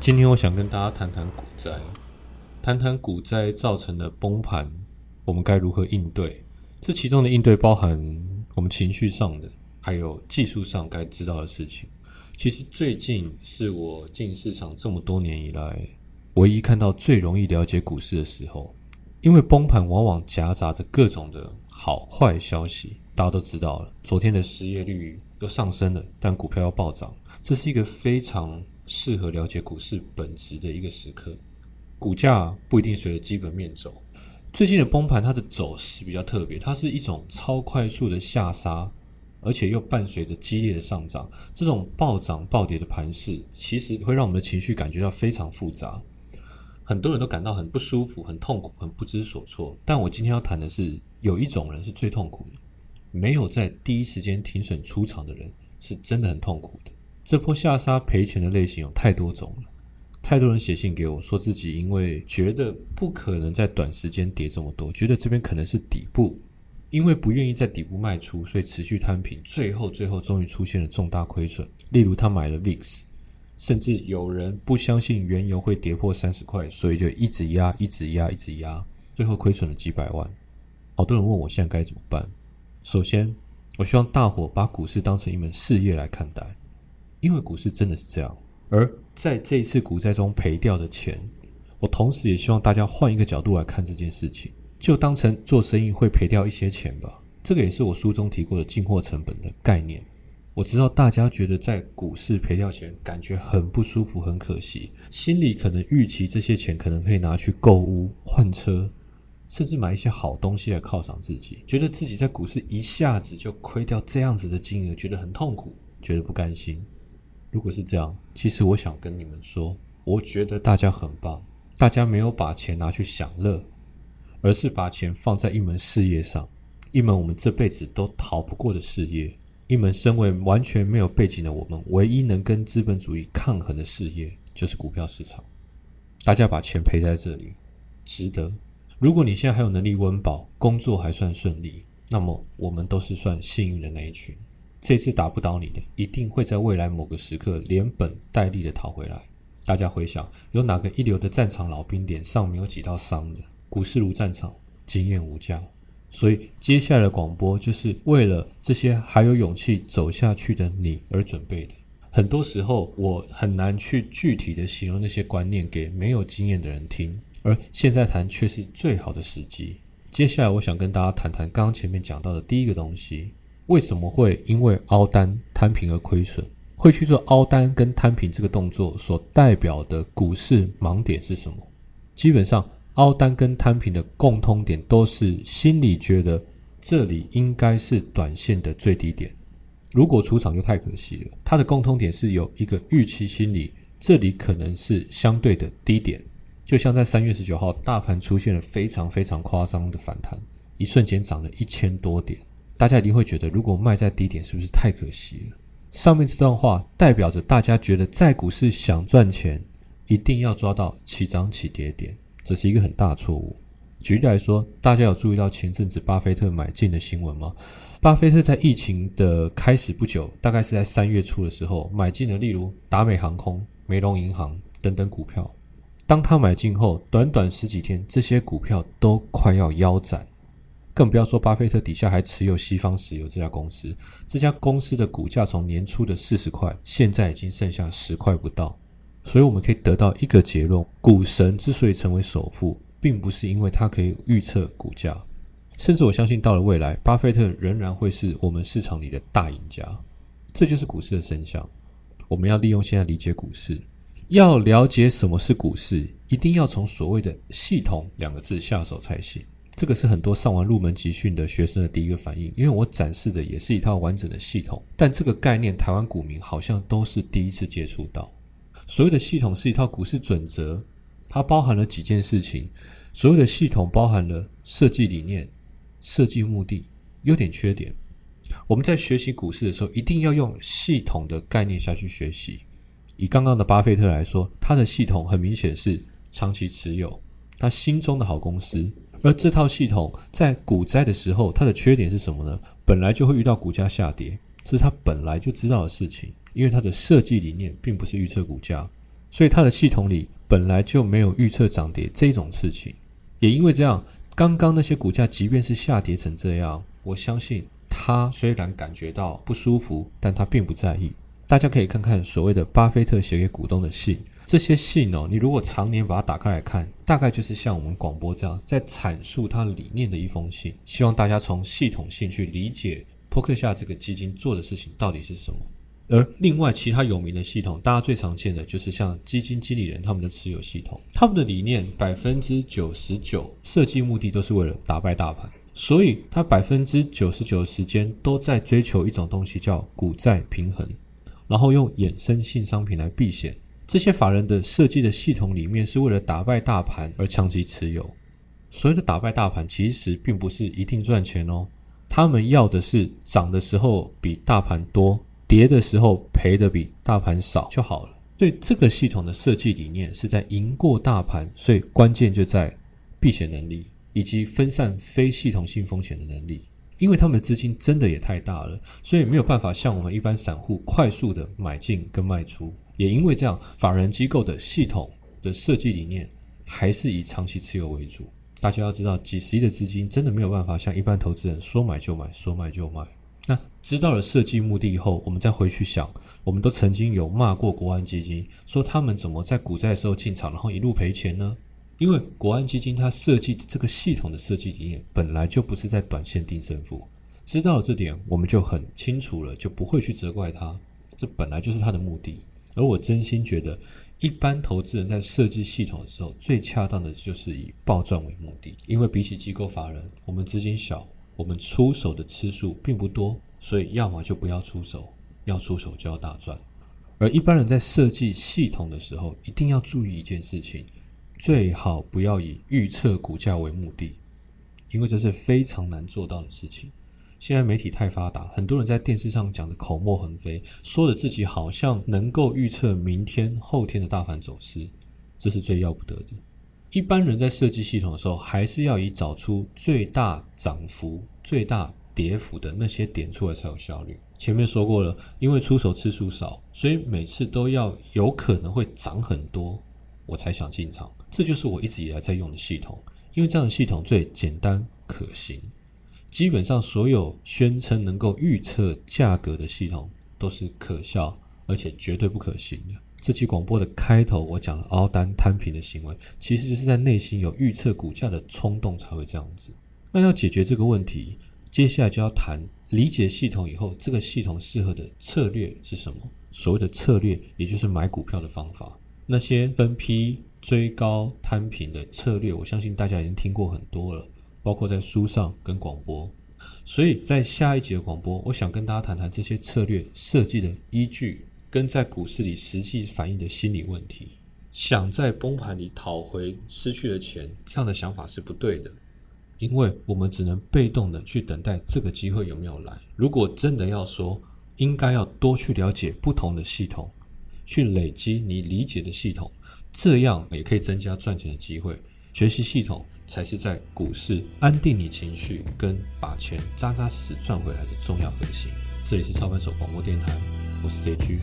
今天我想跟大家谈谈股灾，谈谈股灾造成的崩盘，我们该如何应对？这其中的应对包含我们情绪上的，还有技术上该知道的事情。其实最近是我进市场这么多年以来，唯一看到最容易了解股市的时候。因为崩盘往往夹杂着各种的好坏消息，大家都知道了。昨天的失业率又上升了，但股票要暴涨，这是一个非常适合了解股市本质的一个时刻。股价不一定随着基本面走。最近的崩盘，它的走势比较特别，它是一种超快速的下杀，而且又伴随着激烈的上涨。这种暴涨暴跌的盘势，其实会让我们的情绪感觉到非常复杂。很多人都感到很不舒服、很痛苦、很不知所措。但我今天要谈的是，有一种人是最痛苦的，没有在第一时间停损出场的人，是真的很痛苦的。这波下杀赔钱的类型有太多种了，太多人写信给我说自己因为觉得不可能在短时间跌这么多，觉得这边可能是底部，因为不愿意在底部卖出，所以持续摊平，最后最后终于出现了重大亏损。例如他买了 VIX。甚至有人不相信原油会跌破三十块，所以就一直压，一直压，一直压，最后亏损了几百万。好多人问我现在该怎么办。首先，我希望大伙把股市当成一门事业来看待，因为股市真的是这样。而在这一次股灾中赔掉的钱，我同时也希望大家换一个角度来看这件事情，就当成做生意会赔掉一些钱吧。这个也是我书中提过的进货成本的概念。我知道大家觉得在股市赔掉钱，感觉很不舒服、很可惜，心里可能预期这些钱可能可以拿去购物、换车，甚至买一些好东西来犒赏自己，觉得自己在股市一下子就亏掉这样子的金额，觉得很痛苦，觉得不甘心。如果是这样，其实我想跟你们说，我觉得大家很棒，大家没有把钱拿去享乐，而是把钱放在一门事业上，一门我们这辈子都逃不过的事业。一门身为完全没有背景的我们，唯一能跟资本主义抗衡的事业，就是股票市场。大家把钱赔在这里，值得。如果你现在还有能力温饱，工作还算顺利，那么我们都是算幸运的那一群。这次打不倒你的，一定会在未来某个时刻连本带利的讨回来。大家回想，有哪个一流的战场老兵脸上没有几道伤的？股市如战场，经验无价。所以，接下来的广播就是为了这些还有勇气走下去的你而准备的。很多时候，我很难去具体的形容那些观念给没有经验的人听，而现在谈却是最好的时机。接下来，我想跟大家谈谈刚刚前面讲到的第一个东西：为什么会因为凹单摊平而亏损？会去做凹单跟摊平这个动作所代表的股市盲点是什么？基本上。凹单跟摊平的共通点都是心里觉得这里应该是短线的最低点，如果出场就太可惜了。它的共通点是有一个预期心理，这里可能是相对的低点。就像在三月十九号，大盘出现了非常非常夸张的反弹，一瞬间涨了一千多点，大家一定会觉得，如果卖在低点，是不是太可惜了？上面这段话代表着大家觉得在股市想赚钱，一定要抓到起涨起跌点。这是一个很大错误。举例来说，大家有注意到前阵子巴菲特买进的新闻吗？巴菲特在疫情的开始不久，大概是在三月初的时候，买进了例如达美航空、梅隆银行等等股票。当他买进后，短短十几天，这些股票都快要腰斩，更不要说巴菲特底下还持有西方石油这家公司。这家公司的股价从年初的四十块，现在已经剩下十块不到。所以我们可以得到一个结论：股神之所以成为首富，并不是因为他可以预测股价，甚至我相信到了未来，巴菲特仍然会是我们市场里的大赢家。这就是股市的真相。我们要利用现在理解股市，要了解什么是股市，一定要从所谓的“系统”两个字下手才行。这个是很多上完入门集训的学生的第一个反应，因为我展示的也是一套完整的系统，但这个概念台湾股民好像都是第一次接触到。所谓的系统是一套股市准则，它包含了几件事情。所谓的系统包含了设计理念、设计目的、优点、缺点。我们在学习股市的时候，一定要用系统的概念下去学习。以刚刚的巴菲特来说，他的系统很明显是长期持有他心中的好公司，而这套系统在股灾的时候，它的缺点是什么呢？本来就会遇到股价下跌，这是他本来就知道的事情。因为它的设计理念并不是预测股价，所以它的系统里本来就没有预测涨跌这种事情。也因为这样，刚刚那些股价即便是下跌成这样，我相信他虽然感觉到不舒服，但他并不在意。大家可以看看所谓的巴菲特写给股东的信，这些信哦，你如果常年把它打开来看，大概就是像我们广播这样在阐述它理念的一封信，希望大家从系统性去理解扑克下这个基金做的事情到底是什么。而另外其他有名的系统，大家最常见的就是像基金经理人他们的持有系统，他们的理念百分之九十九设计目的都是为了打败大盘，所以他百分之九十九的时间都在追求一种东西叫股债平衡。然后用衍生性商品来避险，这些法人的设计的系统里面是为了打败大盘而长期持有。所谓的打败大盘，其实并不是一定赚钱哦。他们要的是涨的时候比大盘多，跌的时候赔的比大盘少就好了。所以这个系统的设计理念是在赢过大盘，所以关键就在避险能力以及分散非系统性风险的能力。因为他们的资金真的也太大了，所以没有办法像我们一般散户快速的买进跟卖出。也因为这样，法人机构的系统的设计理念还是以长期持有为主。大家要知道，几十亿的资金真的没有办法像一般投资人说买就买，说卖就卖。那知道了设计目的以后，我们再回去想，我们都曾经有骂过国安基金，说他们怎么在股债时候进场，然后一路赔钱呢？因为国安基金它设计这个系统的设计理念本来就不是在短线定胜负，知道了这点我们就很清楚了，就不会去责怪它。这本来就是它的目的。而我真心觉得，一般投资人在设计系统的时候，最恰当的就是以暴赚为目的。因为比起机构法人，我们资金小，我们出手的次数并不多，所以要么就不要出手，要出手就要大赚。而一般人在设计系统的时候，一定要注意一件事情。最好不要以预测股价为目的，因为这是非常难做到的事情。现在媒体太发达，很多人在电视上讲的口沫横飞，说的自己好像能够预测明天、后天的大盘走势，这是最要不得的。一般人在设计系统的时候，还是要以找出最大涨幅、最大跌幅的那些点出来才有效率。前面说过了，因为出手次数少，所以每次都要有可能会涨很多。我才想进场，这就是我一直以来在用的系统，因为这样的系统最简单可行。基本上所有宣称能够预测价格的系统都是可笑，而且绝对不可行的。这期广播的开头我讲了凹单摊平的行为，其实就是在内心有预测股价的冲动才会这样子。那要解决这个问题，接下来就要谈理解系统以后，这个系统适合的策略是什么？所谓的策略，也就是买股票的方法。那些分批追高摊平的策略，我相信大家已经听过很多了，包括在书上跟广播。所以在下一集的广播，我想跟大家谈谈这些策略设计的依据，跟在股市里实际反映的心理问题。想在崩盘里讨回失去的钱，这样的想法是不对的，因为我们只能被动的去等待这个机会有没有来。如果真的要说，应该要多去了解不同的系统。去累积你理解的系统，这样也可以增加赚钱的机会。学习系统才是在股市安定你情绪跟把钱扎扎实实赚回来的重要核心。这里是超凡手广播电台，我是 J G。